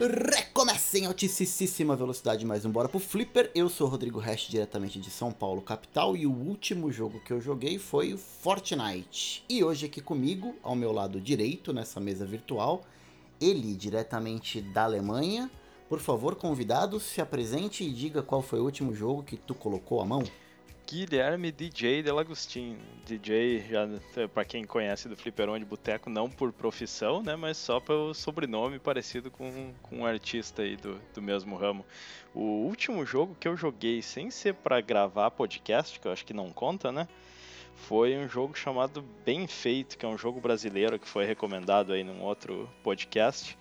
Recomeça em altíssima velocidade mais um Bora pro Flipper. Eu sou Rodrigo Hash, diretamente de São Paulo, capital, e o último jogo que eu joguei foi o Fortnite. E hoje aqui comigo, ao meu lado direito, nessa mesa virtual, ele, diretamente da Alemanha. Por favor, convidado, se apresente e diga qual foi o último jogo que tu colocou a mão. Guilherme DJ Delagostin. DJ, já para quem conhece do Fliperão de Boteco, não por profissão, né, mas só pelo sobrenome parecido com, com um artista aí do, do mesmo ramo. O último jogo que eu joguei sem ser para gravar podcast, que eu acho que não conta, né? Foi um jogo chamado Bem Feito, que é um jogo brasileiro que foi recomendado aí num outro podcast.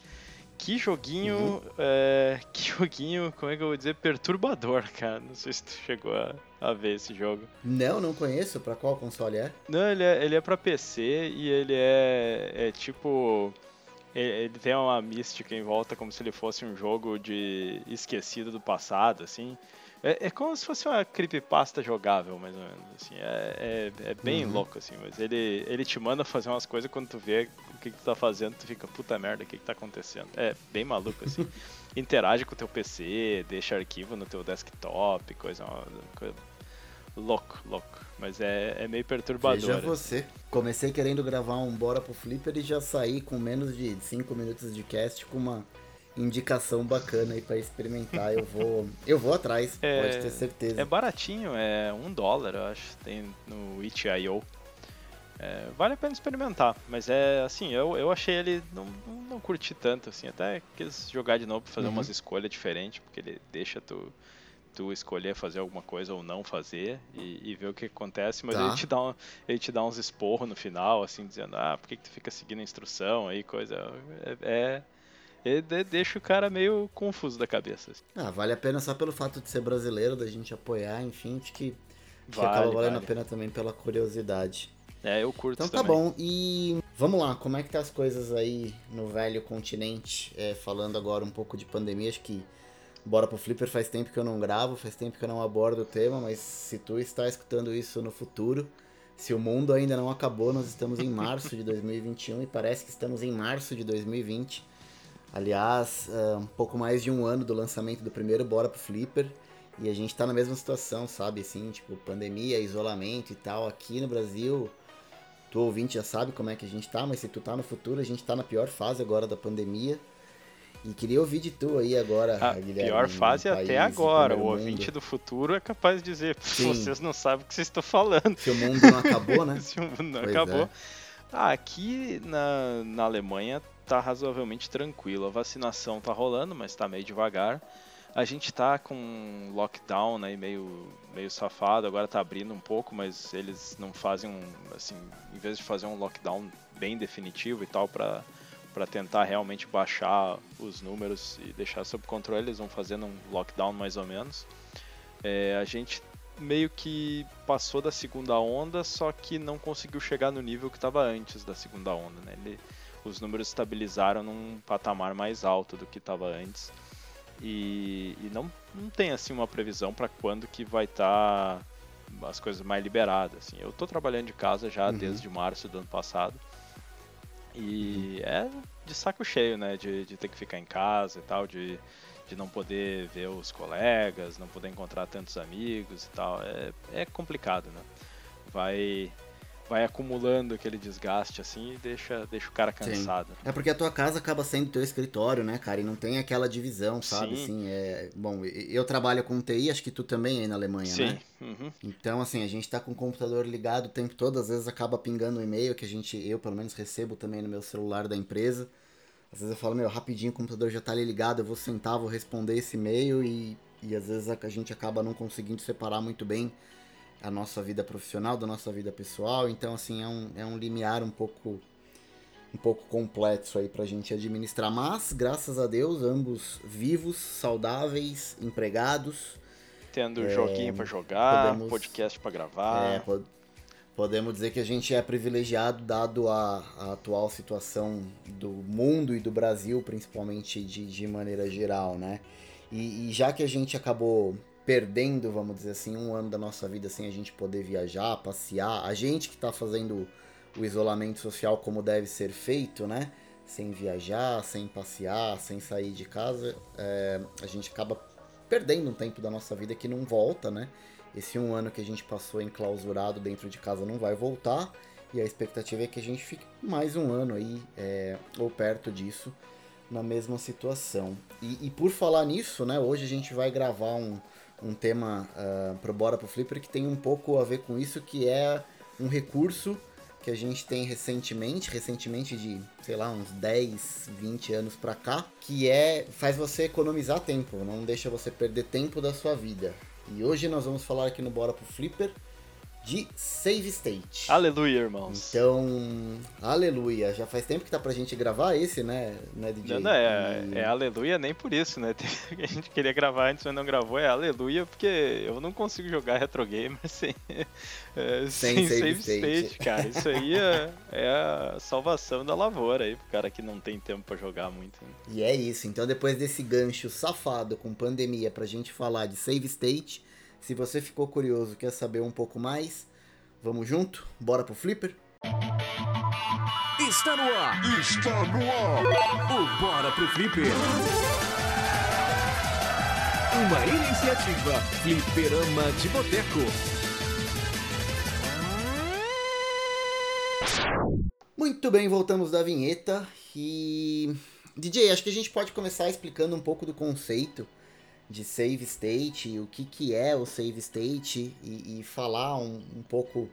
Que joguinho. Uhum. É, que joguinho, como é que eu vou dizer? Perturbador, cara. Não sei se tu chegou a, a ver esse jogo. Não, não conheço. Pra qual console é? Não, ele é, ele é pra PC e ele é, é tipo. Ele tem uma mística em volta como se ele fosse um jogo de esquecido do passado, assim. É, é como se fosse uma creepypasta jogável, mais ou menos. Assim. É, é, é bem uhum. louco, assim. Mas ele, ele te manda fazer umas coisas quando tu vê o que, que tu tá fazendo, tu fica, puta merda, o que, que tá acontecendo? É bem maluco, assim. Interage com o teu PC, deixa arquivo no teu desktop, coisa, coisa louco, louco. Mas é, é meio perturbador. Veja assim. você. Comecei querendo gravar um Bora pro Flipper e já saí com menos de 5 minutos de cast com uma indicação bacana aí para experimentar. Eu vou, eu vou atrás, é, pode ter certeza. É baratinho, é um dólar, eu acho, tem no itch.io. É, vale a pena experimentar, mas é assim, eu, eu achei ele, não, não curti tanto, assim, até quis jogar de novo pra fazer uhum. umas escolhas diferentes, porque ele deixa tu, tu escolher fazer alguma coisa ou não fazer e, e ver o que acontece, mas tá. ele, te dá um, ele te dá uns esporros no final, assim, dizendo, ah, por que, que tu fica seguindo a instrução aí, coisa. É, é, ele deixa o cara meio confuso da cabeça. Assim. Ah, vale a pena só pelo fato de ser brasileiro, da gente apoiar, enfim, acho que, que vale, acaba valendo vale. a pena também pela curiosidade. É, eu curto Então tá bom, e vamos lá, como é que tá as coisas aí no velho continente? É, falando agora um pouco de pandemia, acho que Bora pro Flipper faz tempo que eu não gravo, faz tempo que eu não abordo o tema, mas se tu está escutando isso no futuro, se o mundo ainda não acabou, nós estamos em março de 2021 e parece que estamos em março de 2020. Aliás, uh, um pouco mais de um ano do lançamento do primeiro Bora pro Flipper. E a gente tá na mesma situação, sabe? Assim, tipo, pandemia, isolamento e tal. Aqui no Brasil, tu ouvinte já sabe como é que a gente tá, mas se tu tá no futuro, a gente tá na pior fase agora da pandemia. E queria ouvir de tu aí agora, a Guilherme. Pior fase até agora. O ouvinte do futuro é capaz de dizer: vocês não sabem o que vocês estão falando. Se o mundo não acabou, né? se o mundo não pois acabou. É. Ah, aqui na, na Alemanha tá razoavelmente tranquilo. A vacinação tá rolando, mas tá meio devagar. A gente tá com lockdown aí meio, meio safado, agora tá abrindo um pouco, mas eles não fazem um, assim, em vez de fazer um lockdown bem definitivo e tal para para tentar realmente baixar os números e deixar sob controle, eles vão fazendo um lockdown mais ou menos. É, a gente meio que passou da segunda onda, só que não conseguiu chegar no nível que estava antes da segunda onda, né? Ele, os números estabilizaram num patamar mais alto do que estava antes. E, e, não, não tem assim uma previsão para quando que vai estar tá as coisas mais liberadas. Assim. Eu estou trabalhando de casa já uhum. desde março do ano passado. E é de saco cheio, né? De, de ter que ficar em casa e tal, de, de não poder ver os colegas, não poder encontrar tantos amigos e tal. É, é complicado, né? Vai vai acumulando aquele desgaste assim e deixa, deixa o cara cansado. Sim. É porque a tua casa acaba sendo teu escritório, né, cara? E não tem aquela divisão, sabe? Sim. Assim, é... Bom, eu trabalho com TI, acho que tu também aí na Alemanha, Sim. né? Uhum. Então, assim, a gente tá com o computador ligado o tempo todo, às vezes acaba pingando um e-mail que a gente, eu pelo menos recebo também no meu celular da empresa. Às vezes eu falo, meu, rapidinho o computador já tá ali ligado, eu vou sentar, vou responder esse e-mail e, e às vezes a gente acaba não conseguindo separar muito bem a nossa vida profissional da nossa vida pessoal. Então, assim, é um, é um limiar um pouco um pouco complexo aí pra gente administrar. Mas, graças a Deus, ambos vivos, saudáveis, empregados. Tendo é, joguinho para jogar, podemos, podcast para gravar. É, pod podemos dizer que a gente é privilegiado dado a, a, atual situação do mundo e do Brasil, principalmente de, de maneira geral, né? E, e já que a gente acabou perdendo, vamos dizer assim, um ano da nossa vida sem a gente poder viajar, passear. A gente que está fazendo o isolamento social como deve ser feito, né? Sem viajar, sem passear, sem sair de casa, é, a gente acaba perdendo um tempo da nossa vida que não volta, né? Esse um ano que a gente passou enclausurado dentro de casa não vai voltar e a expectativa é que a gente fique mais um ano aí, é, ou perto disso, na mesma situação. E, e, por falar nisso, né, hoje a gente vai gravar um, um tema uh, pro Bora pro Flipper que tem um pouco a ver com isso, que é um recurso que a gente tem recentemente, recentemente de, sei lá, uns 10, 20 anos pra cá, que é faz você economizar tempo, não deixa você perder tempo da sua vida. E hoje nós vamos falar aqui no Bora pro Flipper de Save State. Aleluia, irmãos. Então, aleluia. Já faz tempo que tá pra gente gravar esse, né, né DJ? Não, não é, e... é aleluia nem por isso, né? A gente queria gravar antes, mas não gravou. É aleluia porque eu não consigo jogar retro gamer sem, é, sem, sem, save, state. state. cara. Isso aí é, é, a salvação da lavoura aí pro cara que não tem tempo para jogar muito. Né? E é isso. Então, depois desse gancho safado com pandemia pra gente falar de save state se você ficou curioso, quer saber um pouco mais, vamos junto? Bora pro Flipper? Está no ar! Está no ar! O Bora pro Flipper! Uma iniciativa Flipperama de Boteco. Muito bem, voltamos da vinheta e. DJ, acho que a gente pode começar explicando um pouco do conceito de save state, o que, que é o save state e, e falar um, um, pouco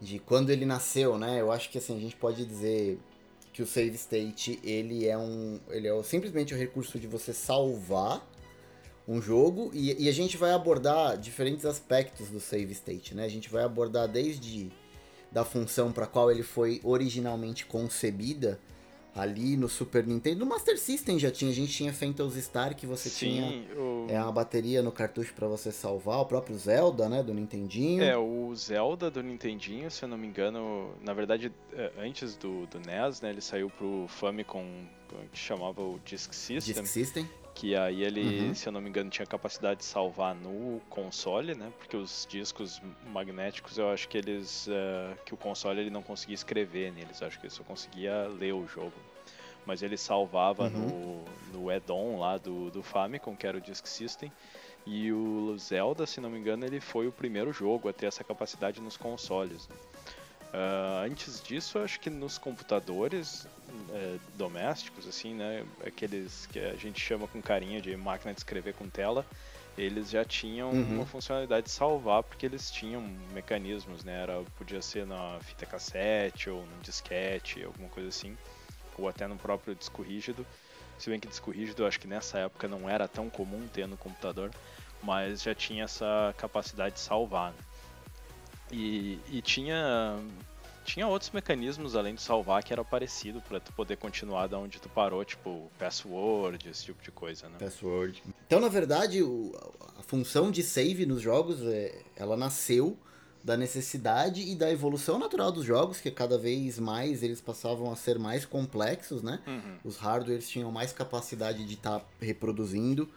de quando ele nasceu, né? Eu acho que assim, a gente pode dizer que o save state ele é um ele é simplesmente o recurso de você salvar um jogo e, e a gente vai abordar diferentes aspectos do save state, né? A gente vai abordar desde da função para qual ele foi originalmente concebida, ali no Super Nintendo. No Master System já tinha, a gente tinha Phantasy Star que você Sim, tinha o... é uma bateria no cartucho para você salvar, o próprio Zelda, né, do Nintendinho. É, o Zelda do Nintendinho, se eu não me engano, na verdade, é, antes do, do NES, né, ele saiu pro Famicom, que chamava o Disk System. Disk System. Que aí ele, uhum. se eu não me engano, tinha capacidade de salvar no console, né? Porque os discos magnéticos, eu acho que eles. Uh, que o console ele não conseguia escrever neles, eu acho que ele só conseguia ler o jogo mas ele salvava uhum. no, no add-on lá do, do Famicom, que era o Disk System. E o Zelda, se não me engano, ele foi o primeiro jogo a ter essa capacidade nos consoles. Né? Uh, antes disso, acho que nos computadores é, domésticos, assim, né, aqueles que a gente chama com carinho de máquina de escrever com tela, eles já tinham uhum. uma funcionalidade de salvar porque eles tinham mecanismos, né, era podia ser na fita cassete ou no disquete, alguma coisa assim ou até no próprio disco rígido. Se bem que disco rígido eu acho que nessa época não era tão comum ter no computador, mas já tinha essa capacidade de salvar. Né? E, e tinha tinha outros mecanismos além de salvar que era parecido para tu poder continuar da onde tu parou, tipo password, esse tipo de coisa, né? Password. Então, na verdade, o, a função de save nos jogos, é, ela nasceu da necessidade e da evolução natural dos jogos, que cada vez mais eles passavam a ser mais complexos, né? Uhum. Os hardwares tinham mais capacidade de estar tá reproduzindo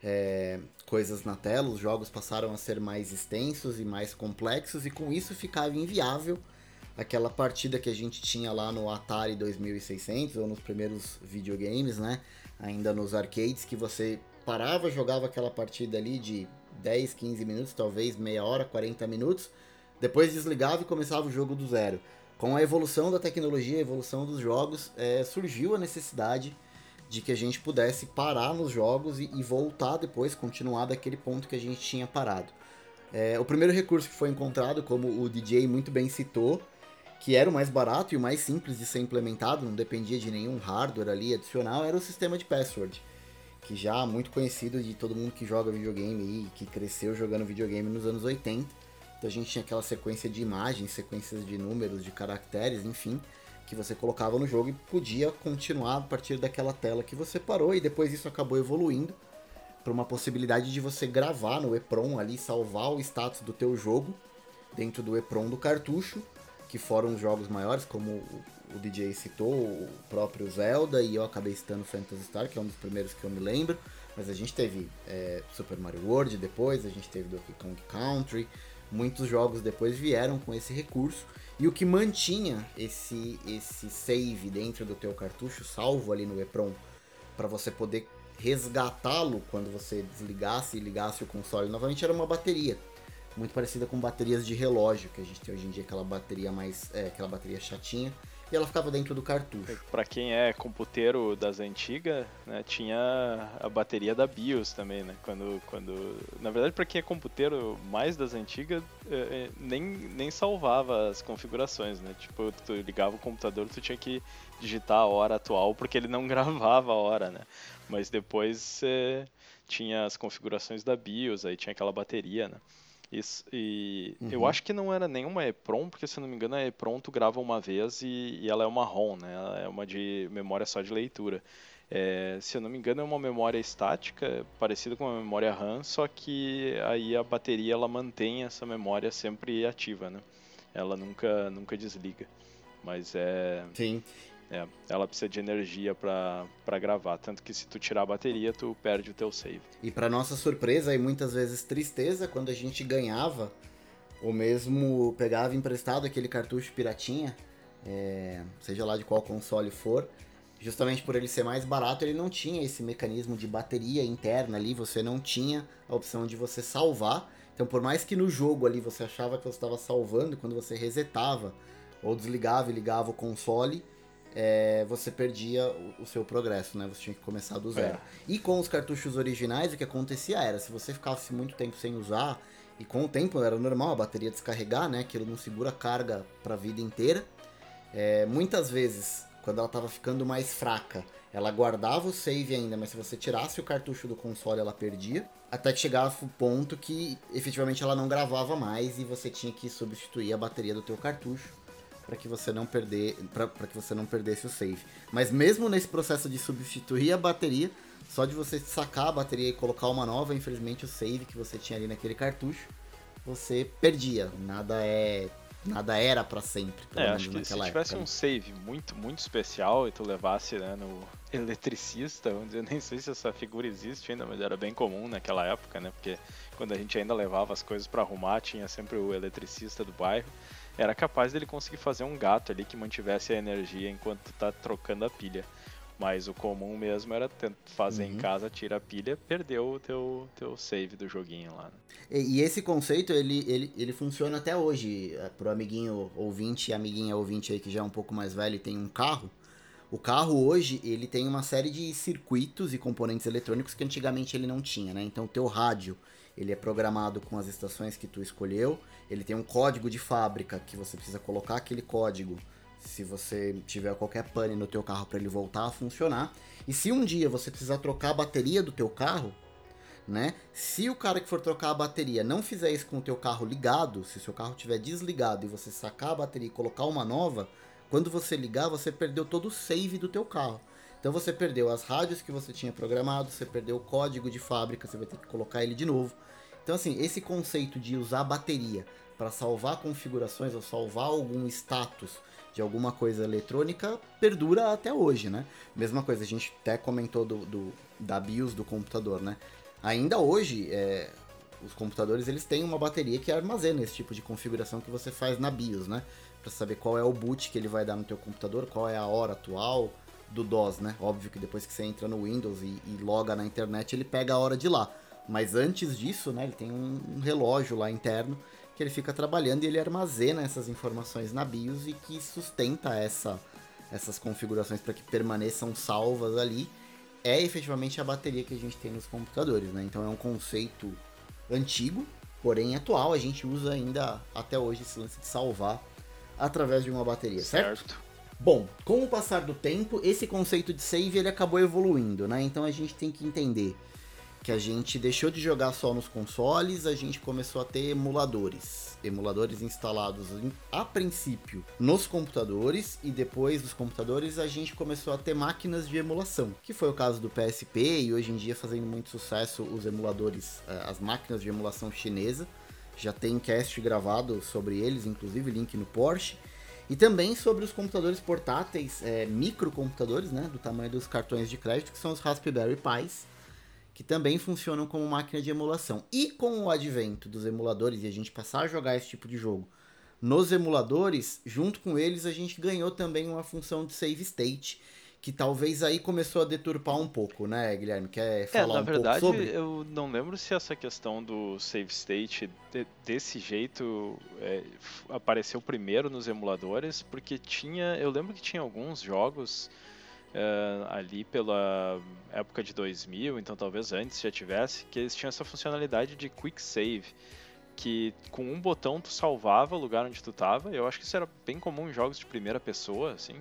é, coisas na tela, os jogos passaram a ser mais extensos e mais complexos, e com isso ficava inviável aquela partida que a gente tinha lá no Atari 2600 ou nos primeiros videogames, né? Ainda nos arcades, que você parava, jogava aquela partida ali de 10, 15 minutos, talvez meia hora, 40 minutos depois desligava e começava o jogo do zero. Com a evolução da tecnologia, a evolução dos jogos, é, surgiu a necessidade de que a gente pudesse parar nos jogos e, e, voltar depois, continuar daquele ponto que a gente tinha parado. É, o primeiro recurso que foi encontrado, como o DJ muito bem citou, que era o mais barato e o mais simples de ser implementado, não dependia de nenhum hardware ali adicional, era o sistema de password, que já é muito conhecido de todo mundo que joga videogame e que cresceu jogando videogame nos anos 80 então a gente tinha aquela sequência de imagens, sequências de números, de caracteres, enfim, que você colocava no jogo e podia continuar a partir daquela tela que você parou. E depois isso acabou evoluindo para uma possibilidade de você gravar no EPROM ali, salvar o status do teu jogo dentro do EPROM do cartucho, que foram os jogos maiores, como o DJ citou, o próprio Zelda, e eu acabei citando Phantasy Star, que é um dos primeiros que eu me lembro, mas a gente teve é, Super Mario World depois, a gente teve Donkey Kong Country, Muitos jogos depois vieram com esse recurso. E o que mantinha esse, esse save dentro do teu cartucho, salvo ali no EPROM, para você poder resgatá-lo quando você desligasse e ligasse o console novamente, era uma bateria. Muito parecida com baterias de relógio, que a gente tem hoje em dia, aquela bateria mais. É, aquela bateria chatinha e ela ficava dentro do cartucho. Para quem é computeiro das antigas, né, tinha a bateria da BIOS também, né? Quando, quando, na verdade, para quem é computeiro mais das antigas, é, é, nem, nem salvava as configurações, né? Tipo, tu ligava o computador, tu tinha que digitar a hora atual porque ele não gravava a hora, né? Mas depois é, tinha as configurações da BIOS, aí tinha aquela bateria, né? Isso, e uhum. eu acho que não era nenhuma EPROM, porque se eu não me engano a EPROM tu grava uma vez e, e ela é uma ROM, né? Ela é uma de memória só de leitura. É, se eu não me engano é uma memória estática, parecida com uma memória RAM, só que aí a bateria ela mantém essa memória sempre ativa, né? Ela nunca, nunca desliga. Mas é. Sim. É, ela precisa de energia para gravar, tanto que se tu tirar a bateria, tu perde o teu save. E para nossa surpresa e muitas vezes tristeza, quando a gente ganhava, ou mesmo pegava emprestado aquele cartucho piratinha, é, seja lá de qual console for, justamente por ele ser mais barato, ele não tinha esse mecanismo de bateria interna ali, você não tinha a opção de você salvar. Então, por mais que no jogo ali você achava que você estava salvando, quando você resetava ou desligava e ligava o console, é, você perdia o, o, seu progresso, né? Você tinha que começar do zero. É. E com os cartuchos originais, o que acontecia era, se você ficasse muito tempo sem usar, e com o tempo era normal a bateria descarregar, né? Aquilo não segura carga para a vida inteira. É, muitas vezes, quando ela estava ficando mais fraca, ela guardava o save ainda, mas se você tirasse o cartucho do console, ela perdia. Até que chegava o ponto que efetivamente ela não gravava mais e você tinha que substituir a bateria do teu cartucho para que você não perder, para que você não perdesse o save. Mas mesmo nesse processo de substituir a bateria, só de você sacar a bateria e colocar uma nova, infelizmente o save que você tinha ali naquele cartucho, você perdia. Nada é nada era para sempre. É, acho que se tivesse época. um save muito, muito especial e tu levasse né, no eletricista, eu nem sei se essa figura existe ainda, mas era bem comum naquela época, né? Porque quando a gente ainda levava as coisas para arrumar, tinha sempre o eletricista do bairro era capaz dele conseguir fazer um gato ali que mantivesse a energia enquanto tá trocando a pilha. Mas o comum mesmo era fazer uhum. em casa, tira a pilha, perdeu o teu, teu save do joguinho lá. Né? E, e, esse conceito, ele, ele, ele funciona até hoje. É, pro amiguinho ouvinte e amiguinha ouvinte aí que já é um pouco mais velho e tem um carro. O carro hoje, ele tem uma série de circuitos e componentes eletrônicos que antigamente ele não tinha, né? Então o teu rádio, ele é programado com as estações que tu escolheu, ele tem um código de fábrica que você precisa colocar aquele código se você tiver qualquer pane no teu carro para ele voltar a funcionar. E se um dia você precisar trocar a bateria do teu carro, né? Se o cara que for trocar a bateria não fizer isso com o teu carro ligado, se o seu carro estiver desligado e você sacar a bateria e colocar uma nova, quando você ligar, você perdeu todo o save do teu carro. Então você perdeu as rádios que você tinha programado, você perdeu o código de fábrica, você vai ter que colocar ele de novo. Então assim, esse conceito de usar bateria para salvar configurações ou salvar algum status de alguma coisa eletrônica perdura até hoje, né? Mesma coisa, a gente até comentou do, do da BIOS do computador, né? Ainda hoje, é, os computadores eles têm uma bateria que armazena esse tipo de configuração que você faz na BIOS, né? Para saber qual é o boot que ele vai dar no teu computador, qual é a hora atual, do DOS, né? Óbvio que depois que você entra no Windows e, e loga na internet, ele pega a hora de lá. Mas antes disso, né, ele tem um, relógio lá interno que ele fica trabalhando e ele armazena essas informações na BIOS e que sustenta essa, essas configurações para que permaneçam salvas ali. É efetivamente a bateria que a gente tem nos computadores, né? Então é um conceito antigo, porém atual. A gente usa ainda até hoje esse lance de salvar através de uma bateria, certo? certo? Bom, com o passar do tempo, esse conceito de save ele acabou evoluindo, né? Então a gente tem que entender que a gente deixou de jogar só nos consoles, a gente começou a ter emuladores. Emuladores instalados a princípio nos computadores e depois dos computadores a gente começou a ter máquinas de emulação, que foi o caso do PSP e hoje em dia fazendo muito sucesso os emuladores, eh, as máquinas de emulação chinesa. Já tem cast gravado sobre eles, inclusive link no Porsche. E também sobre os computadores portáteis, é, microcomputadores, né, do tamanho dos cartões de crédito, que são os Raspberry Pis, que também funcionam como máquina de emulação. E com o advento dos emuladores e a gente passar a jogar esse tipo de jogo nos emuladores, junto com eles a gente ganhou também uma função de save state, que talvez aí começou a deturpar um pouco, né, Guilherme? Quer falar é, na um verdade, pouco sobre? eu não lembro se essa questão do save state de- desse jeito é, apareceu primeiro nos emuladores, porque tinha, eu lembro que tinha alguns jogos é, ali pela época de 2000, então talvez antes já tivesse, que eles tinham essa funcionalidade de quick save, que com um botão tu salvava o lugar onde tu tava. Eu acho que isso era bem comum em jogos de primeira pessoa, assim,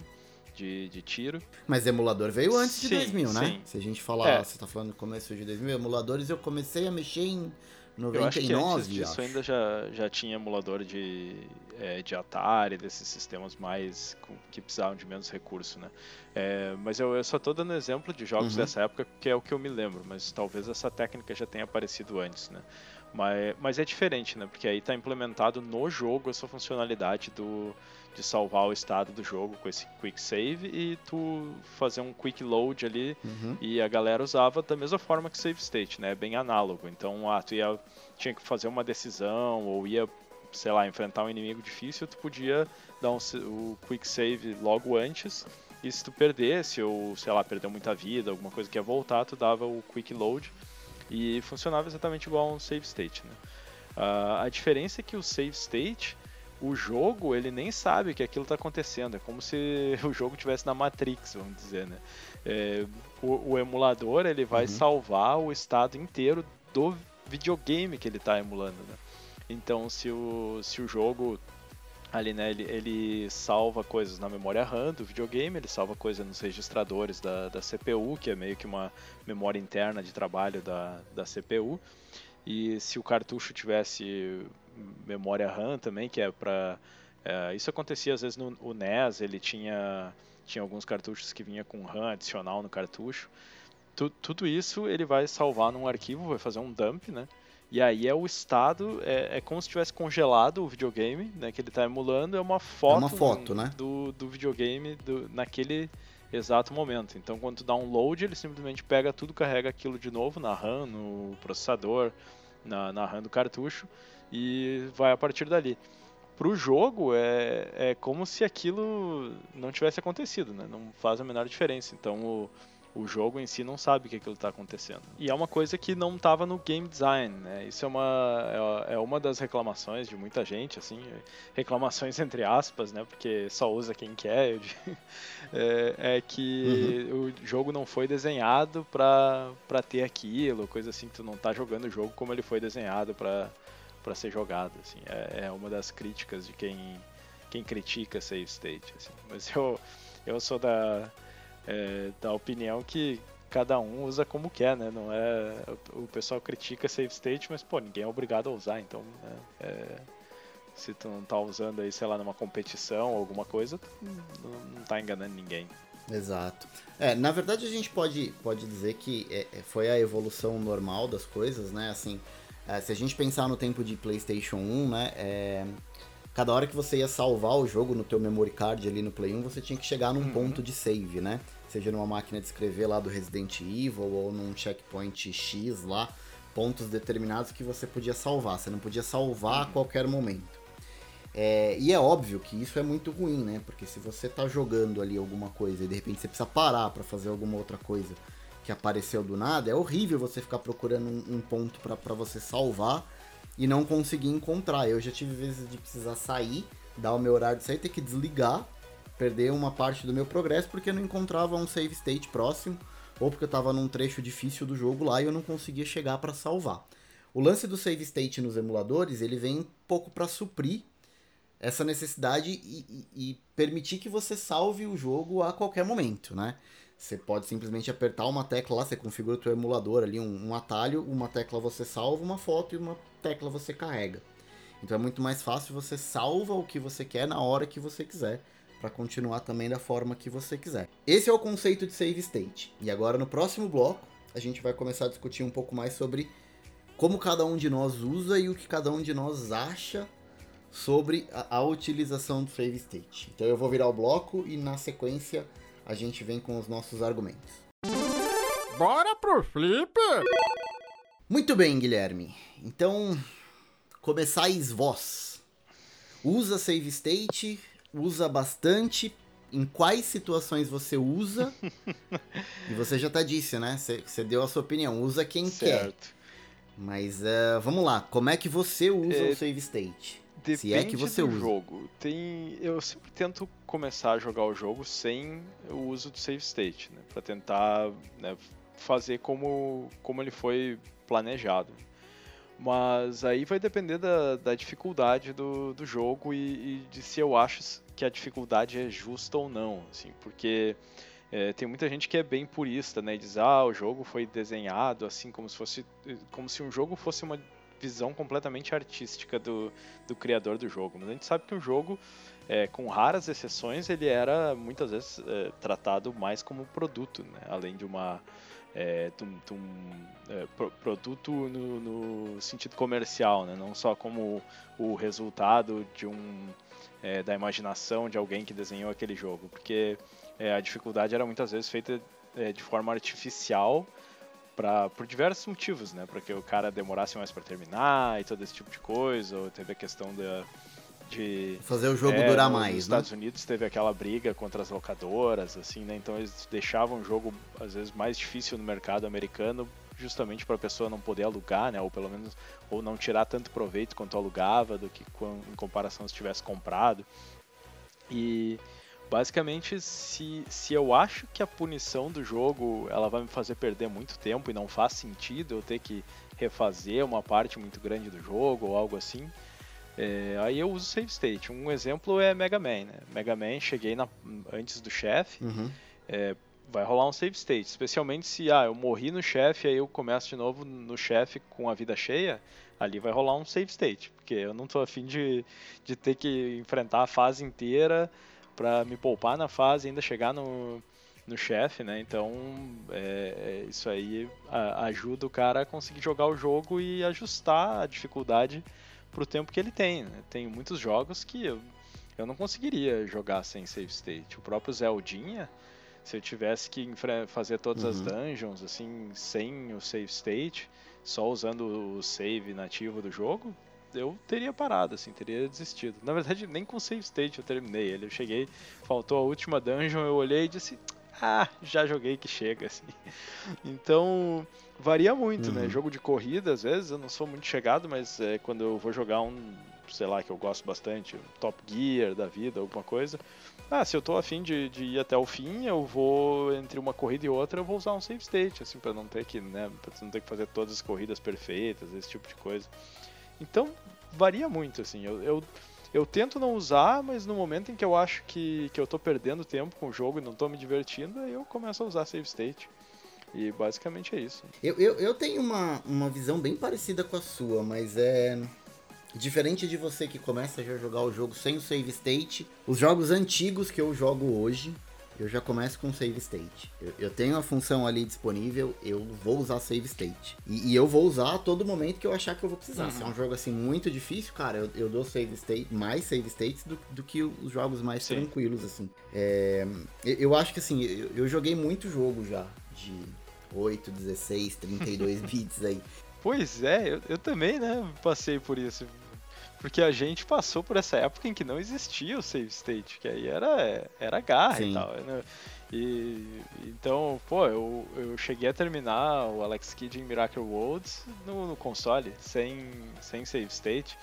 de, de tiro. Mas emulador veio antes de Sim, 2000, né? sim. Se a gente falar, É. você tá falando começo de 2000, emuladores eu comecei a mexer em Eu acho que 99, antes disso acho. ainda já, já tinha emulador de, é, de Atari, desses sistemas mais com- que precisavam de menos recurso, né? É, mas eu, eu só tô dando exemplo de jogos Uhum. dessa época, que é o que eu me lembro, mas talvez essa técnica já tenha aparecido antes, né? Mas, mas é diferente, né? Porque aí tá implementado no jogo essa funcionalidade do, de salvar o estado do jogo com esse quick save e tu fazer um quick load ali Uhum. e a galera usava da mesma forma que save state, né? Bem análogo. Então, ah, tu ia, tinha que fazer uma decisão ou ia, sei lá, enfrentar um inimigo difícil, tu podia dar um, o quick save logo antes. E se tu perdesse ou, sei lá, perdeu muita vida, alguma coisa que ia voltar, tu dava o quick load e funcionava exatamente igual a um save state, né? Ah, a diferença é que o save state, o jogo, ele nem sabe que aquilo está acontecendo. É como se o jogo tivesse na Matrix, vamos dizer, né? É, o, o emulador, ele vai Uhum. salvar o estado inteiro do videogame que ele está emulando, né? Então, se o, se o jogo ali, né, ele, ele salva coisas na memória RAM do videogame, ele salva coisas nos registradores da, da CPU, que é meio que uma memória interna de trabalho da, da CPU. E se o cartucho tivesse memória RAM também, que é para isso acontecia às vezes no o NES, ele tinha tinha alguns cartuchos que vinha com RAM adicional no cartucho. Tu, tudo isso ele vai salvar num arquivo, vai fazer um dump, né? E aí é o estado, é, é como se tivesse congelado o videogame, né? Que ele está emulando, é uma foto, uma foto, né? do, do videogame do, naquele exato momento. Então quando tu dá um load, ele simplesmente pega tudo, carrega aquilo de novo na RAM, no processador, na, na RAM do cartucho e vai a partir dali. Pro jogo é, é como se aquilo não tivesse acontecido, né? Não faz a menor diferença. Então o, o jogo em si não sabe que aquilo está acontecendo. E é uma coisa que não estava no game design, né? Isso é uma, é, é uma das reclamações de muita gente, assim, reclamações entre aspas, né? Porque só usa quem quer. É, é que o jogo não foi desenhado para ter aquilo, coisa assim, que tu não tá jogando o jogo como ele foi desenhado para para ser jogado, assim. É, é uma das críticas de quem quem critica save state, assim. Mas eu eu sou da é, da opinião que cada um usa como quer, né? Não é o, pessoal critica save state, mas pô, ninguém é obrigado a usar, então né? É, se tu não tá usando aí, sei lá, numa competição ou alguma coisa, não, não tá enganando ninguém. Exato. É, na verdade a gente pode, pode dizer que é, é, foi a evolução normal das coisas, né? Assim, é, se a gente pensar no tempo de PlayStation 1, né? é, cada hora que você ia salvar o jogo no teu memory card ali no Play 1, você tinha que chegar num ponto de save, né? Seja numa máquina de escrever lá do Resident Evil ou num checkpoint X lá, pontos determinados que você podia salvar. Você não podia salvar a qualquer momento. É, e é óbvio que isso é muito ruim, né? Porque se você tá jogando ali alguma coisa e de repente você precisa parar para fazer alguma outra coisa que apareceu do nada, é horrível você ficar procurando um, um ponto para você salvar e não conseguir encontrar. Eu já tive vezes de precisar sair, dar o meu horário de sair, ter que desligar, perder uma parte do meu progresso porque não encontrava um save state próximo ou porque eu tava num trecho difícil do jogo lá e eu não conseguia chegar para salvar. O lance do save state nos emuladores, ele vem um pouco para suprir essa necessidade e, e- e permitir que você salve o jogo a qualquer momento, né? Você pode simplesmente apertar uma tecla lá, você configura o teu emulador ali, um, um atalho, uma tecla você salva uma foto e uma tecla você carrega. Então é muito mais fácil, você salva o que você quer na hora que você quiser, para continuar também da forma que você quiser. Esse é o conceito de save state. E agora no próximo bloco, a gente vai começar a discutir um pouco mais sobre como cada um de nós usa e o que cada um de nós acha sobre a, a utilização do save state. Então eu vou virar o bloco e na sequência a gente vem com os nossos argumentos. Bora pro Flipper! Muito bem, Guilherme. Então, começais vós. Usa save state, usa bastante. Em quais situações você usa? e você já tá disse, né? Você, deu a sua opinião. Usa quem quer. certo. Mas uh, vamos lá, como é que você usa É, o save state? Depende Se é que você do usa. jogo. Tem, eu sempre tento começar a jogar o jogo sem o uso do save state, né? Para tentar né, fazer como, como ele foi planejado. Mas aí vai depender da, da dificuldade do, do jogo e, e de se eu acho que a dificuldade é justa ou não, assim, porque é, tem muita gente que é bem purista, né? E diz, ah, o jogo foi desenhado assim como se fosse, como se um jogo fosse uma visão completamente artística do, do criador do jogo. Mas a gente sabe que o jogo, é, com raras exceções, ele era muitas vezes é, tratado mais como produto, né? além de uma é, de um, de um, é, pro- produto no, no sentido comercial, né? não só como o resultado de um é, da imaginação de alguém que desenhou aquele jogo, porque é, a dificuldade era muitas vezes feita é, de forma artificial pra, por diversos motivos, né? Para que o cara demorasse mais para terminar e todo esse tipo de coisa, ou teve a questão da, de Fazer o jogo é, durar mais, Nos né? Estados Unidos teve aquela briga contra as locadoras, assim, né? Então eles deixavam o jogo às vezes mais difícil no mercado americano, justamente para a pessoa não poder alugar, né? Ou pelo menos ou não tirar tanto proveito quanto alugava do que quan- em comparação se tivesse comprado. E basicamente se, se eu acho que a punição do jogo ela vai me fazer perder muito tempo e não faz sentido eu ter que refazer uma parte muito grande do jogo ou algo assim, é, aí eu uso save state. Um exemplo é Mega Man, né? Mega Man, cheguei na- antes do chefe, Uhum. é, vai rolar um save state. Especialmente se ah, eu morri no chefe, aí eu começo de novo no chefe com a vida cheia, ali vai rolar um save state. Porque eu não tô afim de, de ter que enfrentar a fase inteira pra me poupar na fase e ainda chegar no, no chefe, né? Então é, é, isso aí ajuda o cara a conseguir jogar o jogo e ajustar a dificuldade pro tempo que ele tem. Né? Tem muitos jogos que eu, eu não conseguiria jogar sem save state. O próprio Zeldinha, se eu tivesse que fazer todas as Uhum. dungeons assim sem o save state, só usando o save nativo do jogo, eu teria parado, assim, teria desistido. Na verdade, nem com save state eu terminei ele. Eu cheguei, faltou a última dungeon, eu olhei e disse, ah, já joguei que chega, assim. Então, varia muito, né? Uhum. Jogo de corrida, às vezes, eu não sou muito chegado, mas é, quando eu vou jogar um, sei lá, que eu gosto bastante, um Top Gear da vida, alguma coisa, ah, se eu tô afim de, de ir até o fim, eu vou, entre uma corrida e outra, eu vou usar um save state, assim, pra não ter que, né, pra não ter que fazer todas as corridas perfeitas, esse tipo de coisa. Então, varia muito, assim, eu, eu, eu tento não usar, mas no momento em que eu acho que, que eu tô perdendo tempo com o jogo e não tô me divertindo, eu começo a usar save state. E basicamente é isso. Eu, eu, eu tenho uma, uma visão bem parecida com a sua, mas é. Diferente de você que começa a jogar o jogo sem o save state, os jogos antigos que eu jogo hoje, eu já começo com save state. Eu, eu tenho a função ali disponível, eu vou usar save state. E, e eu vou usar a todo momento que eu achar que eu vou precisar. Se é um jogo assim muito difícil, cara, eu, eu dou save state, mais save states do, do que os jogos mais Sim. tranquilos, assim. É, eu, eu acho que assim, eu, eu joguei muito jogo já, de 8, 16, 32 bits aí. Pois é, eu, eu também, né, passei por isso. Porque a gente passou por essa época em que não existia o save state, que aí era, era garra Sim. e tal. né? E então, pô, eu, eu cheguei a terminar o Alex Kidd em Miracle Worlds no, no console, sem, sem save state.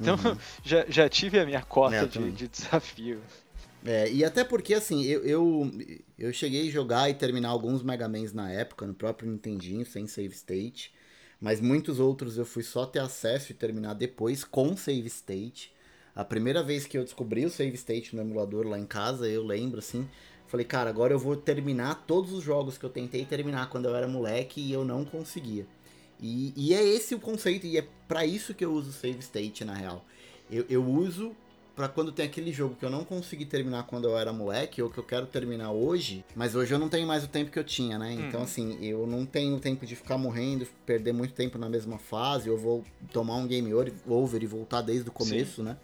Então Uhum. já, já tive a minha cota É, de, de desafio. É, e até porque, assim, eu, eu, eu cheguei a jogar e terminar alguns Mega Mans na época, no próprio Nintendinho, sem save state. Mas muitos outros eu fui só ter acesso e terminar depois com save state. A primeira vez que eu descobri o save state no emulador lá em casa, eu lembro, assim, falei, cara, agora eu vou terminar todos os jogos que eu tentei terminar quando eu era moleque e eu não conseguia. E, e é esse o conceito, e é pra isso que eu uso save state, na real. Eu, eu uso pra quando tem aquele jogo que eu não consegui terminar quando eu era moleque, ou que eu quero terminar hoje, mas hoje eu não tenho mais o tempo que eu tinha, né? Então, Uhum. assim, eu não tenho tempo de ficar morrendo, perder muito tempo na mesma fase, eu vou tomar um game over e voltar desde o começo, né?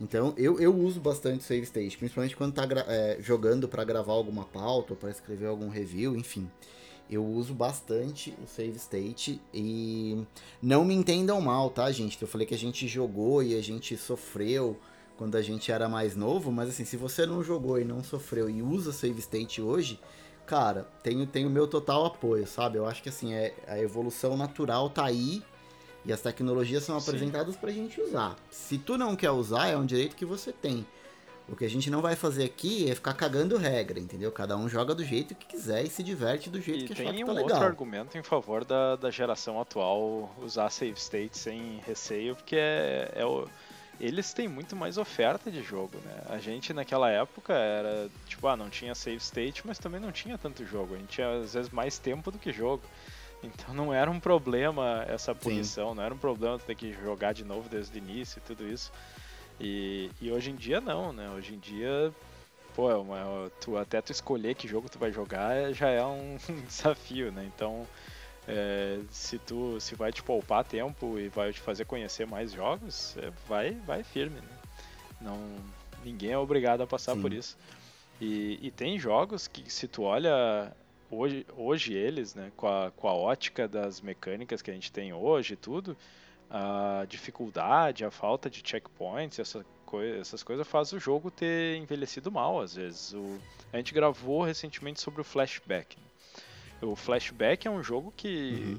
Então, eu, eu uso bastante save state, principalmente quando tá é, jogando pra gravar alguma pauta, ou pra escrever algum review, enfim. eu uso bastante o save state e não me entendam mal, tá, gente? Eu falei que a gente jogou e a gente sofreu quando a gente era mais novo, mas assim, se você não jogou e não sofreu e usa save state hoje, cara, tenho, tenho o meu total apoio, sabe? Eu acho que assim, é, a evolução natural tá aí e as tecnologias são apresentadas pra gente usar. Se tu não quer usar, é um direito que você tem. O que a gente não vai fazer aqui é ficar cagando regra, entendeu? Cada um joga do jeito que quiser e se diverte do jeito E que achar tem que um tá outro legal. argumento em favor da, da geração atual usar save state sem receio, porque é, é o- eles têm muito mais oferta de jogo, né? A gente naquela época era, tipo, ah, não tinha save state, mas também não tinha tanto jogo. A gente tinha às vezes mais tempo do que jogo. Então não era um problema essa punição, não era um problema ter que jogar de novo desde o início e tudo isso. E, e hoje em dia não, né? Hoje em dia, pô, é uma- tu, até tu escolher que jogo tu vai jogar já é um desafio, né? Então, é, se tu se vai te poupar tempo e vai te fazer conhecer mais jogos, é, vai, vai firme, né? Não, ninguém é obrigado a passar Sim. por isso. E, e tem jogos que se tu olha hoje, hoje eles, né, com a, com a ótica das mecânicas que a gente tem hoje e tudo, a dificuldade, a falta de checkpoints, essa coi essas coisas faz o jogo ter envelhecido mal às vezes. O, a gente gravou recentemente sobre o Flashback. né? O Flashback é um jogo que,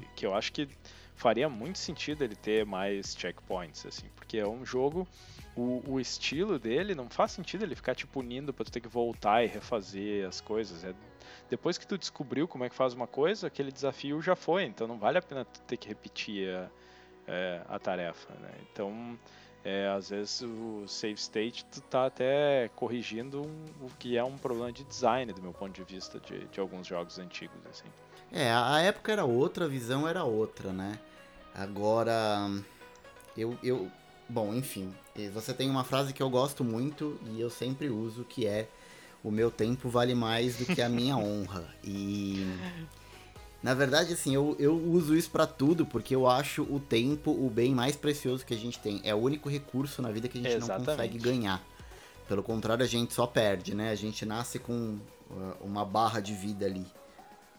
Uhum. que eu acho que faria muito sentido ele ter mais checkpoints, assim, porque é um jogo o, o estilo dele não faz sentido ele ficar te punindo pra tu ter que voltar e refazer as coisas. É, depois que tu descobriu como é que faz uma coisa, aquele desafio já foi, então não vale a pena tu ter que repetir a, é, a tarefa, né? Então, é, às vezes o save state tu tá até corrigindo um- o que é um problema de design do meu ponto de vista de, de alguns jogos antigos, assim. É, a época era outra, a visão era outra, né? Agora, eu, eu, bom, enfim, você tem uma frase que eu gosto muito e eu sempre uso, que é o meu tempo vale mais do que a minha honra. E na verdade, assim, eu, eu uso isso pra tudo porque eu acho o tempo o bem mais precioso que a gente tem. É o único recurso na vida que a gente não Exatamente. consegue ganhar. Pelo contrário, a gente só perde, né? A gente nasce com uh, uma barra de vida ali.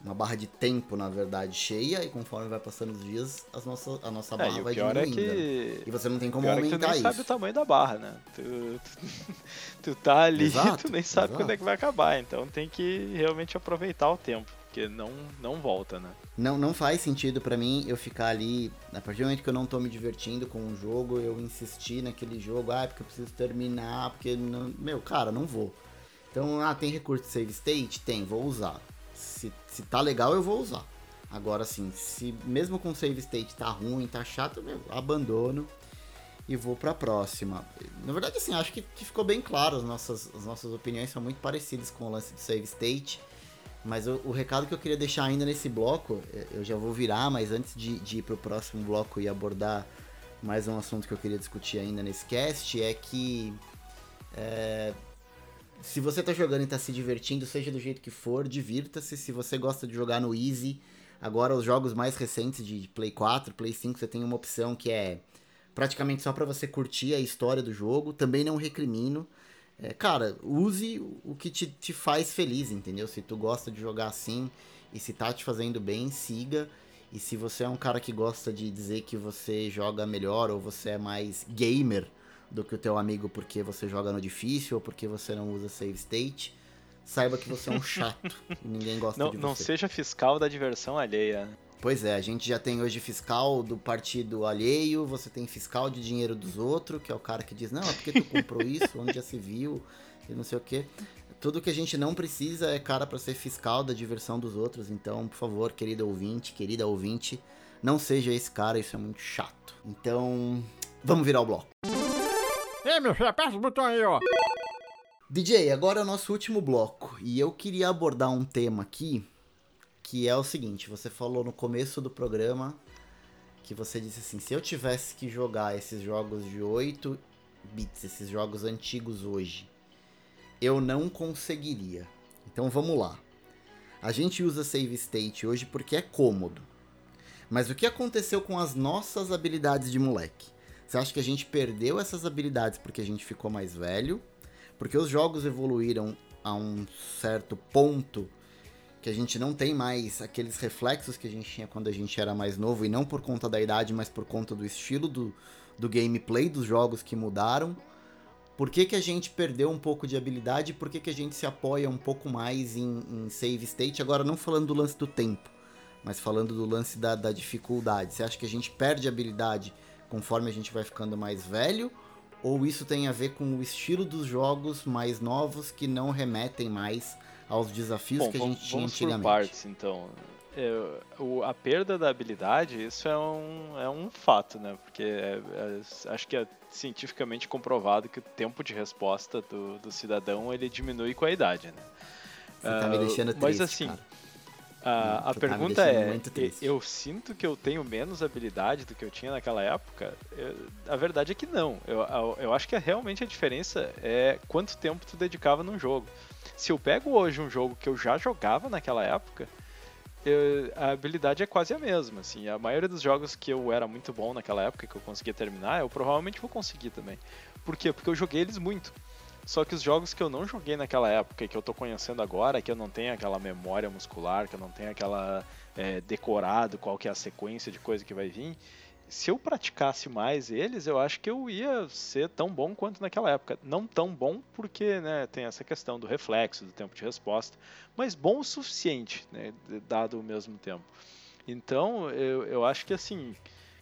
Uma barra de tempo, na verdade, cheia, e conforme vai passando os dias, as nossa, a nossa É, barra e o vai é diminuindo. né? que E você não tem como é que tu aumentar nem isso. sabe o tamanho da barra, né? Tu, tu, tu tá ali, Exato, tu nem sabe exato. quando é que vai acabar, então tem que realmente aproveitar o tempo, porque não, não volta, né? Não, não faz sentido pra mim eu ficar ali, a partir do momento que eu não tô me divertindo com o jogo, eu insistir naquele jogo, ah, porque eu preciso terminar, porque, não, meu, cara, não vou. Então, ah, tem recurso de save state? Tem, vou usar. Se, se tá legal, eu vou usar. Agora, assim, se mesmo com save state tá ruim, tá chato, meu, abandono e vou pra próxima. Na verdade, assim, acho que, que ficou bem claro, as nossas, as nossas opiniões são muito parecidas com o lance de save state. Mas o, o recado que eu queria deixar ainda nesse bloco, eh, eu já vou virar, mas antes de, de ir pro próximo bloco e abordar mais um assunto que eu queria discutir ainda nesse cast, é que é, se você tá jogando e tá se divertindo, seja do jeito que for, divirta-se. Se você gosta de jogar no Easy, agora os jogos mais recentes de Play 4, Play 5, você tem uma opção que é praticamente só pra você curtir a história do jogo. Também não recrimino. É, cara, use o que te, te faz feliz, entendeu? Se tu gosta de jogar assim e se tá te fazendo bem, siga. E se você é um cara que gosta de dizer que você joga melhor ou você é mais gamer do que o teu amigo porque você joga no difícil ou porque você não usa save state, saiba que você é um chato e ninguém gosta Não, de não você. seja fiscal da diversão alheia. Pois é, a gente já tem hoje fiscal do partido alheio, você tem fiscal de dinheiro dos outros, que é o cara que diz, não, é porque tu comprou isso, onde já se viu, e não sei o quê. Tudo que a gente não precisa é cara pra ser fiscal da diversão dos outros, então, por favor, querido ouvinte, querida ouvinte, não seja esse cara, isso é muito chato. Então, vamos virar o bloco. Ei, meu filho, aperta o botão aí, ó. DJ, agora é o nosso último bloco, e eu queria abordar um tema aqui, que é o seguinte, você falou no começo do programa que você disse assim, se eu tivesse que jogar esses jogos de 8 bits, esses jogos antigos hoje, eu não conseguiria. Então vamos lá. A gente usa save state hoje porque é cômodo. Mas o que aconteceu com as nossas habilidades de moleque? Você acha que a gente perdeu essas habilidades porque a gente ficou mais velho? Porque os jogos evoluíram a um certo ponto que a gente não tem mais aqueles reflexos que a gente tinha quando a gente era mais novo, e não por conta da idade, mas por conta do estilo do, do gameplay dos jogos que mudaram. Por que, que a gente perdeu um pouco de habilidade por que, que a gente se apoia um pouco mais em, em save state? Agora, não falando do lance do tempo, mas falando do lance da, da dificuldade. Você acha que a gente perde habilidade conforme a gente vai ficando mais velho? Ou isso tem a ver com o estilo dos jogos mais novos que não remetem mais aos desafios Bom, que a vamos, gente tinha vamos antigamente? por partes, então. É, o- a perda da habilidade, isso é um, é um fato, né? Porque é- é- acho que é cientificamente comprovado que o tempo de resposta do, do cidadão ele diminui com a idade, né? Você tá me Ah, deixando mas triste, assim, cara. A, a tá pergunta deixando é, eu sinto que eu tenho menos habilidade do que eu tinha naquela época? Eu- a verdade é que não. Eu, eu, eu acho que realmente a diferença é quanto tempo tu dedicava num jogo. Se eu pego hoje um jogo que eu já jogava naquela época, eu- a habilidade é quase a mesma. Assim, a maioria dos jogos que eu era muito bom naquela época, que eu conseguia terminar, eu provavelmente vou conseguir também. Por quê? Porque eu joguei eles muito. Só que os jogos que eu não joguei naquela época e que eu tô conhecendo agora, que eu não tenho aquela memória muscular, que eu não tenho aquela é, decorado qual que é a sequência de coisa que vai vir, se eu praticasse mais eles, eu acho que eu ia ser tão bom quanto naquela época. Não tão bom porque né, tem essa questão do reflexo, do tempo de resposta, mas bom o suficiente, né, dado o mesmo tempo. Então, eu, eu acho que assim,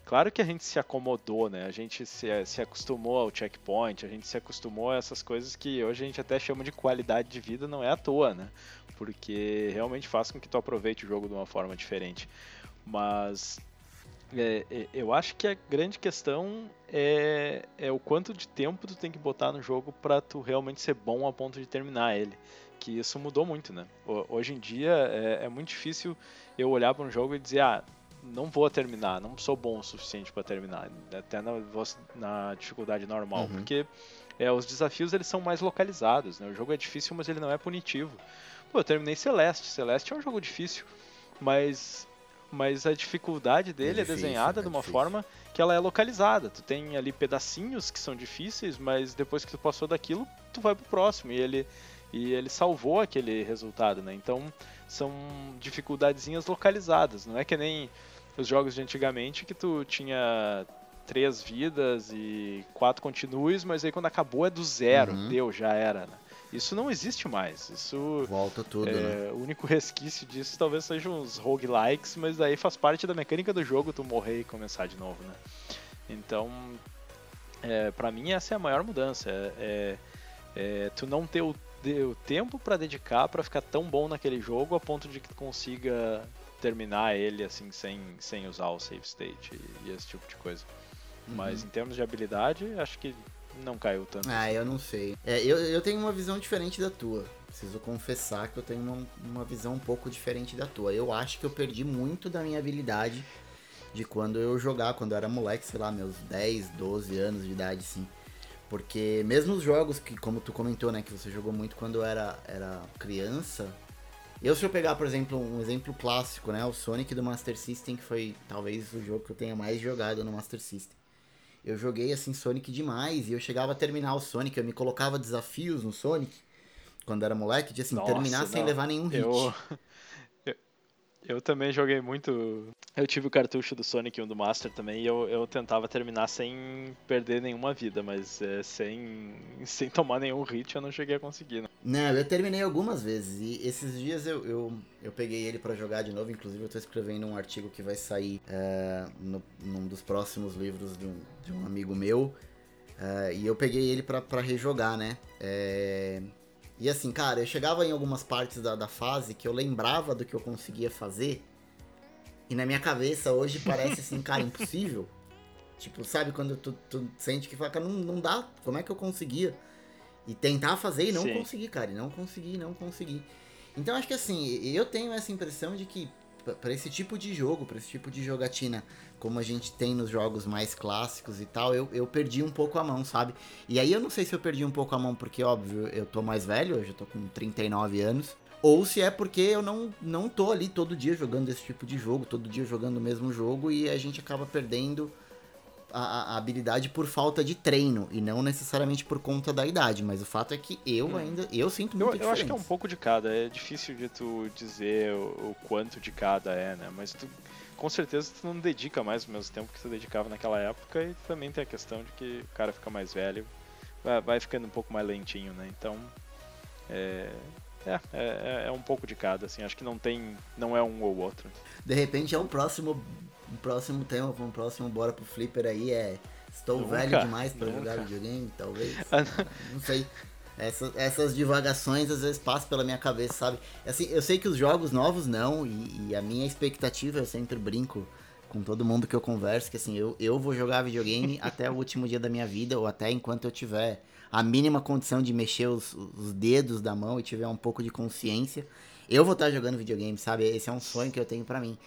claro que a gente se acomodou, né? A gente se, se acostumou ao checkpoint, a gente se acostumou a essas coisas que hoje a gente até chama de qualidade de vida, não é à toa, né? Porque realmente faz com que tu aproveite o jogo de uma forma diferente. Mas é, é, eu acho que a grande questão é, é o quanto de tempo tu tem que botar no jogo para tu realmente ser bom a ponto de terminar ele. Que isso mudou muito, né? Ho- Hoje em dia é, é muito difícil eu olhar para um jogo e dizer, ah, não vou terminar, não sou bom o suficiente para terminar, até na, na dificuldade normal, Uhum. porque é, os desafios eles são mais localizados, né? O jogo é difícil, mas ele não é punitivo. Pô, eu terminei Celeste, Celeste é um jogo difícil, mas mas a dificuldade dele é, difícil, desenhada é de uma forma que ela é localizada. Tu tem ali pedacinhos que são difíceis, mas depois que tu passou daquilo, tu vai pro próximo e ele e ele salvou aquele resultado, né? Então são dificuldadezinhas localizadas, não é que nem os jogos de antigamente que tu tinha três vidas e quatro continues, mas aí quando acabou é do zero, Uhum. deu, já era, né? Isso não existe mais. Isso Volta tudo, né? é, O único resquício disso talvez sejam os roguelikes, mas daí faz parte da mecânica do jogo tu morrer e começar de novo, né? Então, é, para mim essa é a maior mudança. É, é- é tu não ter o, o tempo para dedicar para ficar tão bom naquele jogo a ponto de que tu consiga terminar ele assim sem, sem usar o save state e, e esse tipo de coisa. Mas em termos de habilidade, acho que não caiu tanto. Ah, eu não sei. É, eu, eu tenho uma visão diferente da tua. Preciso confessar que eu tenho uma, uma visão um pouco diferente da tua. Eu acho que eu perdi muito da minha habilidade de quando eu jogar, quando eu era moleque, sei lá, meus 10, 12 anos de idade, sim. Porque mesmo os jogos que, como tu comentou, né, que você jogou muito quando eu era, era criança. Eu, se eu pegar, por exemplo, um exemplo clássico, né, o Sonic do Master System, que foi talvez o jogo que eu tenha mais jogado no Master System. Eu joguei assim Sonic demais e eu chegava a terminar o Sonic, eu me colocava desafios no Sonic quando era moleque, de assim, Nossa, terminar sem não. levar nenhum hit. Eu, eu também joguei muito. Eu tive o cartucho do Sonic 1 do Master também e eu, eu tentava terminar sem perder nenhuma vida, mas é, sem, sem tomar nenhum hit eu não cheguei a conseguir. Né? Não, eu terminei algumas vezes e esses dias eu, eu, eu peguei ele pra jogar de novo, inclusive eu tô escrevendo um artigo que vai sair é, no, num dos próximos livros de um, de um amigo meu é, e eu peguei ele pra rejogar, né? É, e assim, cara, eu chegava em algumas partes da, da fase que eu lembrava do que eu conseguia fazer e na minha cabeça hoje parece assim, cara, impossível. Tipo, sabe quando tu, tu sente que fala, cara, não, não dá, como é que eu conseguia? E tentar fazer e não Sim. conseguir, cara, e não conseguir, não conseguir. Então acho que assim, eu tenho essa impressão de que p- pra esse tipo de jogo, pra esse tipo de jogatina, como a gente tem nos jogos mais clássicos e tal, eu, eu perdi um pouco a mão, sabe? E aí eu não sei se eu perdi um pouco a mão porque, óbvio, eu tô mais velho, eu já tô com 39 anos, ou se é porque eu não, não tô ali todo dia jogando esse tipo de jogo, todo dia jogando o mesmo jogo e a gente acaba perdendo a, a habilidade por falta de treino e não necessariamente por conta da idade. Mas o fato é que eu Hum. ainda. Eu sinto Eu, muito eu acho que é um pouco de cada. É difícil de tu dizer o, o quanto de cada é, né? Mas tu, com certeza tu não dedica mais o mesmo tempo que tu dedicava naquela época e também tem a questão de que o cara fica mais velho, vai, vai ficando um pouco mais lentinho, né? Então, é, é, é, é um pouco de cada, assim. Acho que não tem, não é um ou outro. De repente é um próximo, um próximo tema, um próximo Bora pro Flipper aí é. Estou Nunca, velho demais pra nunca. jogar videogame, talvez. Ah, não sei. Essas, essas divagações às vezes passam pela minha cabeça, sabe? Assim, eu sei que os jogos novos não, e, e a minha expectativa, eu sempre brinco com todo mundo que eu converso, que assim, eu, eu vou jogar videogame até o último dia da minha vida, ou até enquanto eu tiver a mínima condição de mexer os, os dedos da mão e tiver um pouco de consciência, eu vou estar jogando videogame, sabe? Esse é um sonho que eu tenho pra mim.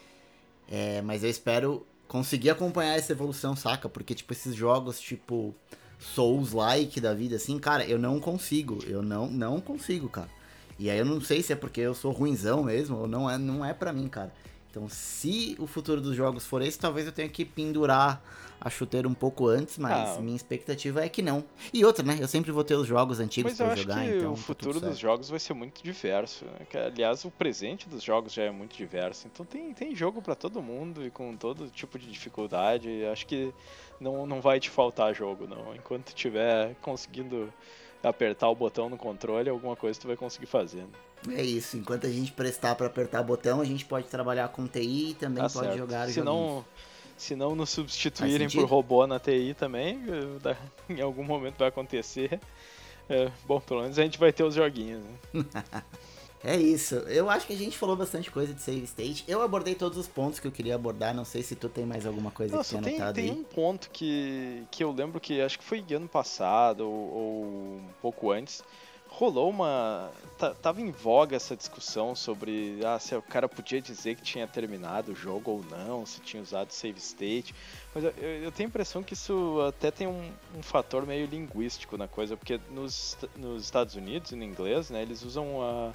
É, mas eu espero conseguir acompanhar essa evolução, saca? Porque, tipo, esses jogos, tipo, Souls-like da vida, assim, cara, eu não consigo. Eu não, não consigo, cara. E aí eu não sei se é porque eu sou ruinzão mesmo, ou não é, não é pra mim, cara. Então, se o futuro dos jogos for esse, talvez eu tenha que pendurar a chuteira um pouco antes, mas Ah. minha expectativa é que não. E outra, né? Eu sempre vou ter os jogos antigos Mas eu pra acho jogar, que então. o tá futuro dos jogos vai ser muito diverso. né? Que, Aliás, o presente dos jogos já é muito diverso. Então tem, tem jogo pra todo mundo e com todo tipo de dificuldade. Acho que não, não vai te faltar jogo, não. Enquanto tiver conseguindo apertar o botão no controle, alguma coisa tu vai conseguir fazer. É isso, enquanto a gente prestar pra apertar botão, a gente pode trabalhar com TI e também Tá pode certo. jogar se não, se não nos substituírem por robô na TI também, eh, em algum momento vai acontecer. É, bom, pelo menos a gente vai ter os joguinhos. Né? É isso. Eu acho que a gente falou bastante coisa de save state. Eu abordei todos os pontos que eu queria abordar. Não sei se tu tem mais alguma coisa Nossa, que tem, anotado tem aí. um ponto que, que eu lembro que acho que foi ano passado ou, ou um pouco antes. Rolou uma. ta- Tava em voga essa discussão sobre ah, se o cara podia dizer que tinha terminado o jogo ou não, se tinha usado save state. Mas eu, eu- eu tenho a impressão que isso até tem um, um fator meio linguístico na coisa, porque nos, nos Estados Unidos, em inglês, né, eles usam a,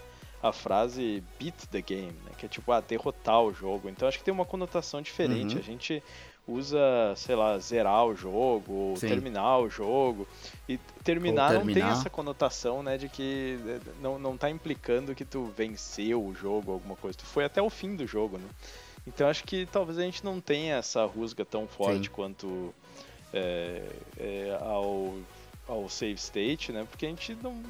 a frase beat the game, né, que é tipo, ah, derrotar o jogo. Então acho que tem uma conotação diferente. Uhum. A gente usa, sei lá, zerar o jogo, ou Sim. terminar o jogo. E terminar, Ou não tem terminar. essa conotação, né, de que eh, não, não tá implicando que tu venceu o jogo, alguma coisa. Tu foi até o fim do jogo, né? Então acho que talvez a gente não tenha essa rusga tão forte Sim. quanto é, é, ao, ao save state, né? Porque a gente não,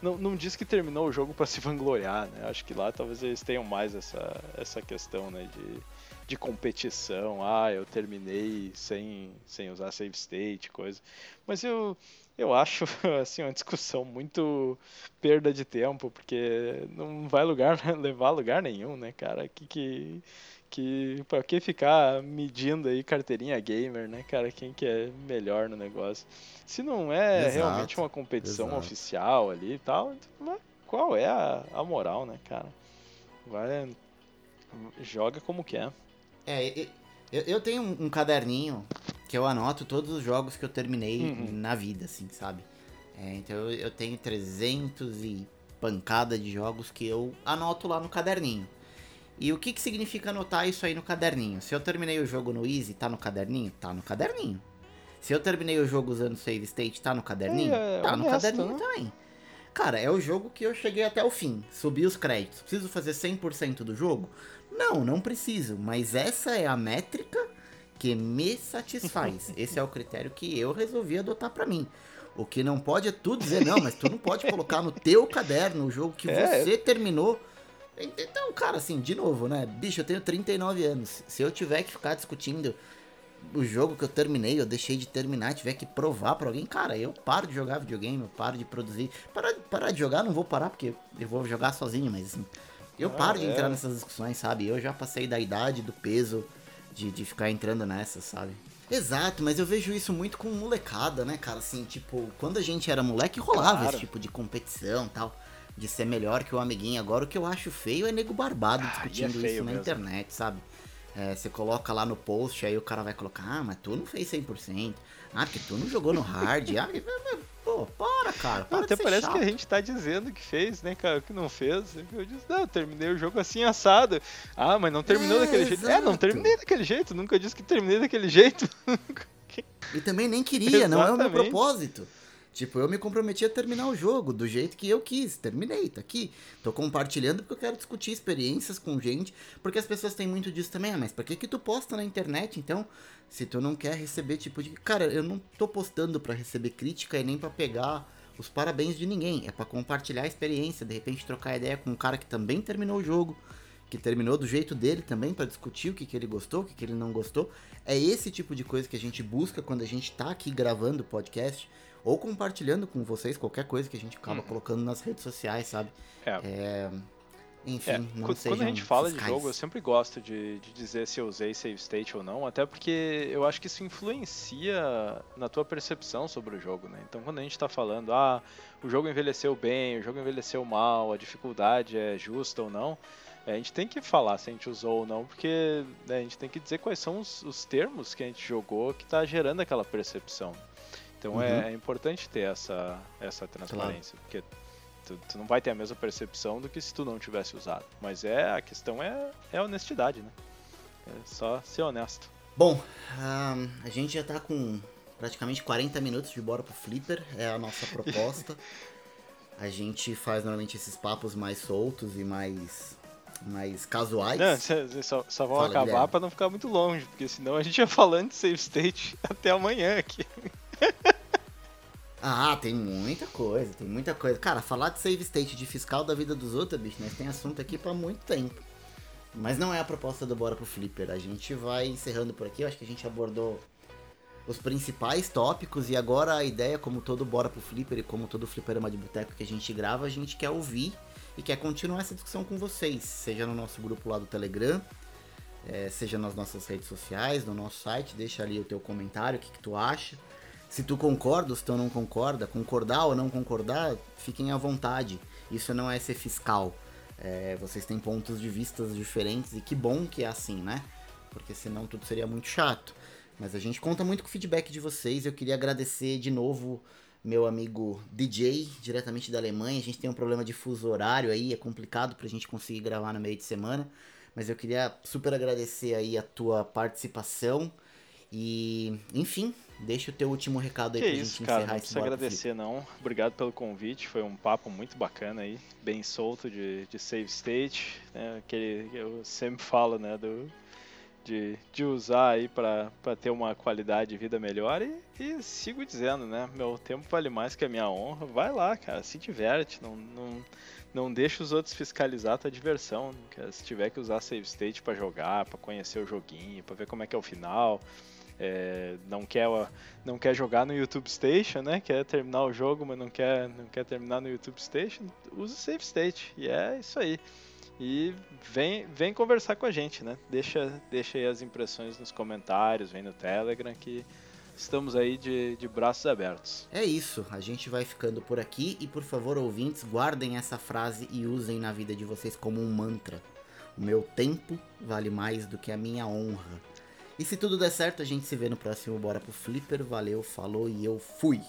não, não diz que terminou o jogo para se vangloriar, né? Acho que lá talvez eles tenham mais essa, essa questão, né? De, de competição. Ah, eu terminei sem, sem usar save state, coisa. Mas eu, eu acho, assim, uma discussão muito perda de tempo, porque não vai lugar, levar a lugar nenhum, né, cara? Que, que, que pra que ficar medindo aí carteirinha gamer, né, cara? Quem que é melhor no negócio? Se não é Exato, realmente uma competição exato. oficial ali e tal, mas qual é a, a moral, né, cara? Vai, joga como quer. É, e- eu, eu tenho um, um caderninho que eu anoto todos os jogos que eu terminei Uhum. na vida, assim, sabe? É, então eu, eu tenho 300 e pancada de jogos que eu anoto lá no caderninho. E o que, que significa anotar isso aí no caderninho? Se eu terminei o jogo no Easy, tá no caderninho? Tá no caderninho. Se eu terminei o jogo usando Save State, tá no caderninho? É, tá no honesto, caderninho né? também. Cara, é o jogo que eu cheguei até o fim. Subi os créditos. Preciso fazer 100% do jogo? Não, não preciso. Mas essa é a métrica que me satisfaz. Esse é o critério que eu resolvi adotar pra mim. O que não pode é tu dizer, não, mas tu não pode colocar no teu caderno o jogo que É. você terminou. Então, cara, assim, de novo, né? Bicho, eu tenho 39 anos. Se eu tiver que ficar discutindo o jogo que eu terminei, eu deixei de terminar, tiver que provar pra alguém, cara, eu paro de jogar videogame, eu paro de produzir. Parar, parar de jogar, não vou parar, porque eu vou jogar sozinho, mas assim. Eu Ah, paro de é. entrar nessas discussões, sabe? Eu já passei da idade, do peso de, de ficar entrando nessas, sabe? Exato, mas eu vejo isso muito com molecada, né, cara? Assim, tipo, quando a gente era moleque, rolava Claro. esse tipo de competição e tal. De ser melhor que o amiguinho. Agora o que eu acho feio é nego barbado Ah, é discutindo feio isso na mesmo. internet, sabe? É, você coloca lá no post, aí o cara vai colocar, ah, mas tu não fez 100%. Ah, porque tu não jogou no hard. ah, pô, para, cara. Para Até parece chato. que a gente tá dizendo que fez, né, cara? Que não fez. Eu disse, não, eu terminei o jogo assim assado. Ah, mas não terminou É, daquele jeito. É, não exato. terminei daquele jeito. Nunca disse que terminei daquele jeito. E também nem queria, não é o meu Exatamente. propósito. Tipo, eu me comprometi a terminar o jogo do jeito que eu quis. Terminei, tá aqui. Tô compartilhando porque eu quero discutir experiências com gente. Porque as pessoas têm muito disso também. Ah, mas pra que que tu posta na internet, então? Se tu não quer receber tipo de... Cara, eu não tô postando pra receber crítica e nem pra pegar os parabéns de ninguém. É pra compartilhar a experiência. De repente trocar ideia com um cara que também terminou o jogo. Que terminou do jeito dele também pra discutir o que, que ele gostou, o que, que ele não gostou. É esse tipo de coisa que a gente busca quando a gente tá aqui gravando o podcast ou compartilhando com vocês qualquer coisa que a gente acaba Uhum. colocando nas redes sociais, sabe? É, É, enfim, É, não quando, a gente fala de fiscais. jogo, eu sempre gosto de, de dizer se eu usei save state ou não, até porque eu acho que isso influencia na tua percepção sobre o jogo, né? Então quando a gente tá falando, ah, o jogo envelheceu bem, o jogo envelheceu mal, a dificuldade é justa ou não, é, a gente tem que falar se a gente usou ou não, porque né, a gente tem que dizer quais são os, os termos que a gente jogou que tá gerando aquela percepção. Então Uhum. é, é importante ter essa, essa transparência, porque tu, tu não vai ter a mesma percepção do que se tu não tivesse usado. Mas é a questão é, é a honestidade, né? É só ser honesto. Bom, a gente já tá com praticamente 40 minutos de bora pro Flipper, é a nossa proposta. a gente faz normalmente esses papos mais soltos e mais, mais casuais. Não, só, só vão Fala, acabar pra não ficar muito longe, porque senão a gente ia falando de save state até amanhã aqui. Ah, tem muita coisa, tem muita coisa. Cara, falar de save state de fiscal da vida dos outros, bicho, nós tem assunto aqui pra muito tempo. Mas não é a proposta do Bora pro Flipper. A gente vai encerrando por aqui. Eu acho que a gente abordou os principais tópicos e agora a ideia, como todo Bora pro Flipper e como todo fliperama de boteco que a gente grava, a gente quer ouvir e quer continuar essa discussão com vocês, seja no nosso grupo lá do Telegram, eh, seja nas nossas redes sociais, no nosso site, deixa ali o teu comentário, o que, que tu acha. Se tu concorda se tu não concorda, concordar ou não concordar, fiquem à vontade. Isso não é ser fiscal. É, vocês têm pontos de vistas diferentes e que bom que é assim, né? Porque senão tudo seria muito chato. Mas a gente conta muito com o feedback de vocês. Eu queria agradecer de novo meu amigo DJ, diretamente da Alemanha. A gente tem um problema de fuso horário aí, é complicado pra gente conseguir gravar no meio de semana. Mas eu queria super agradecer aí a tua participação. E, enfim, deixa o teu último recado aí Que pra isso, gente cara, encerrar não precisa agradecer não. Obrigado pelo convite, foi um papo muito bacana aí, bem solto de, de save state, né? Aquele que eu sempre falo, né, do de, de usar aí pra pra ter uma qualidade de vida melhor e, e sigo dizendo, né, meu tempo vale mais que a minha honra. Vai lá, cara, se diverte, não não não deixa os outros fiscalizar a tua diversão. cara. Se tiver que usar save state pra jogar, pra conhecer o joguinho, pra ver como é que é o final, é, não quer não quer jogar no YouTube Station, né? Quer terminar o jogo, mas não quer, não quer terminar no YouTube Station, usa o Save State. E é isso aí. E vem, vem conversar com a gente, né? Deixa, deixa aí as impressões nos comentários, vem no Telegram que estamos aí de, de braços abertos. É isso, a gente vai ficando por aqui e por favor, ouvintes, guardem essa frase e usem na vida de vocês como um mantra. O meu tempo vale mais do que a minha honra. E se tudo der certo, a gente se vê no próximo Bora pro Flipper. Valeu, falou e eu fui!